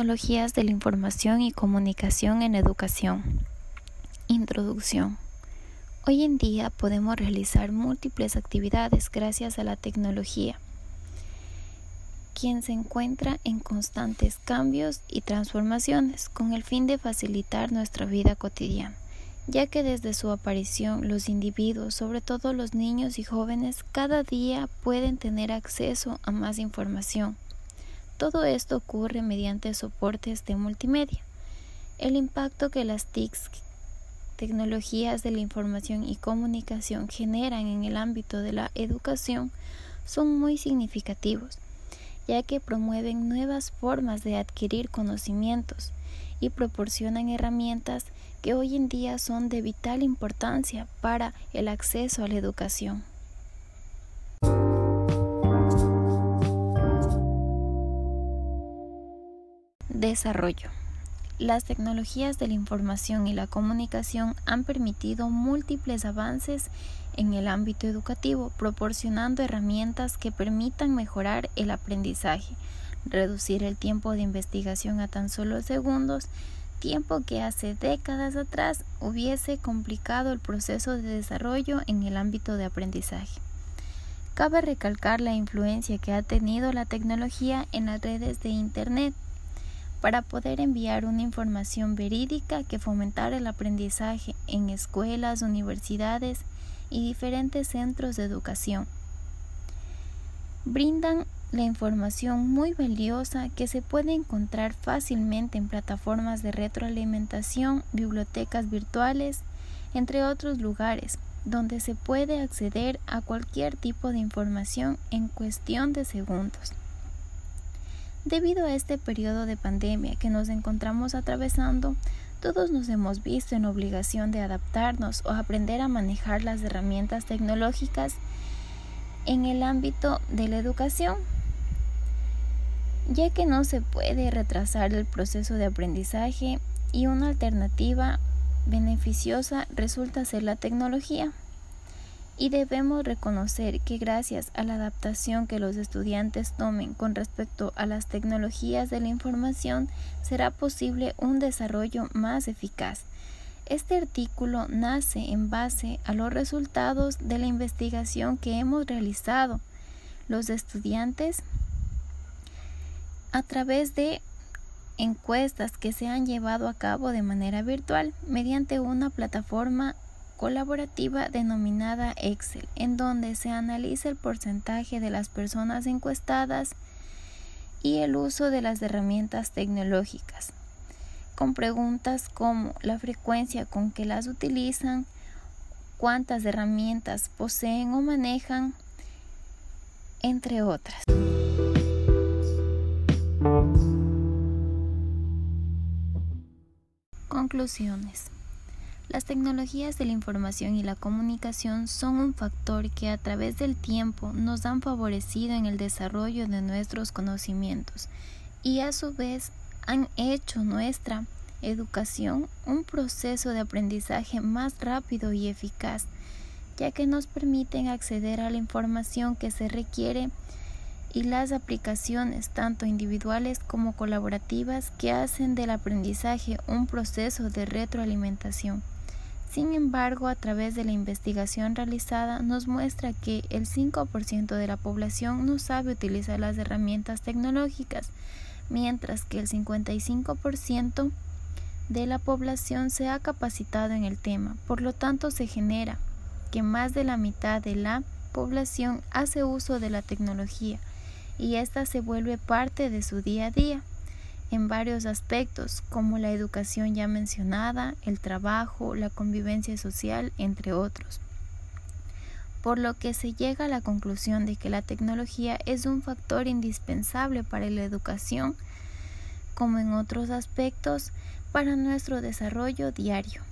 Tecnologías de la información y comunicación en educación. Introducción. Hoy en día podemos realizar múltiples actividades gracias a la tecnología, quien se encuentra en constantes cambios y transformaciones con el fin de facilitar nuestra vida cotidiana, ya que desde su aparición los individuos, sobre todo los niños y jóvenes, cada día pueden tener acceso a más información todo esto ocurre mediante soportes de multimedia. El impacto que las TICs, tecnologías de la información y comunicación, generan en el ámbito de la educación son muy significativos, ya que promueven nuevas formas de adquirir conocimientos y proporcionan herramientas que hoy en día son de vital importancia para el acceso a la educación. Desarrollo. Las tecnologías de la información y la comunicación han permitido múltiples avances en el ámbito educativo, proporcionando herramientas que permitan mejorar el aprendizaje, reducir el tiempo de investigación a tan solo segundos, tiempo que hace décadas atrás hubiese complicado el proceso de desarrollo en el ámbito de aprendizaje. Cabe recalcar la influencia que ha tenido la tecnología en las redes de Internet para poder enviar una información verídica que fomentara el aprendizaje en escuelas, universidades y diferentes centros de educación. Brindan la información muy valiosa que se puede encontrar fácilmente en plataformas de retroalimentación, bibliotecas virtuales, entre otros lugares, donde se puede acceder a cualquier tipo de información en cuestión de segundos. Debido a este periodo de pandemia que nos encontramos atravesando, todos nos hemos visto en obligación de adaptarnos o aprender a manejar las herramientas tecnológicas en el ámbito de la educación, ya que no se puede retrasar el proceso de aprendizaje y una alternativa beneficiosa resulta ser la tecnología y debemos reconocer que gracias a la adaptación que los estudiantes tomen con respecto a las tecnologías de la información será posible un desarrollo más eficaz. Este artículo nace en base a los resultados de la investigación que hemos realizado los estudiantes a través de encuestas que se han llevado a cabo de manera virtual mediante una plataforma colaborativa denominada Excel, en donde se analiza el porcentaje de las personas encuestadas y el uso de las herramientas tecnológicas, con preguntas como la frecuencia con que las utilizan, cuántas herramientas poseen o manejan, entre otras. Conclusiones. Las tecnologías de la información y la comunicación son un factor que a través del tiempo nos han favorecido en el desarrollo de nuestros conocimientos y a su vez han hecho nuestra educación un proceso de aprendizaje más rápido y eficaz, ya que nos permiten acceder a la información que se requiere y las aplicaciones tanto individuales como colaborativas que hacen del aprendizaje un proceso de retroalimentación. Sin embargo, a través de la investigación realizada nos muestra que el 5% de la población no sabe utilizar las herramientas tecnológicas, mientras que el 55% de la población se ha capacitado en el tema. Por lo tanto, se genera que más de la mitad de la población hace uso de la tecnología y ésta se vuelve parte de su día a día en varios aspectos, como la educación ya mencionada, el trabajo, la convivencia social, entre otros. Por lo que se llega a la conclusión de que la tecnología es un factor indispensable para la educación, como en otros aspectos, para nuestro desarrollo diario.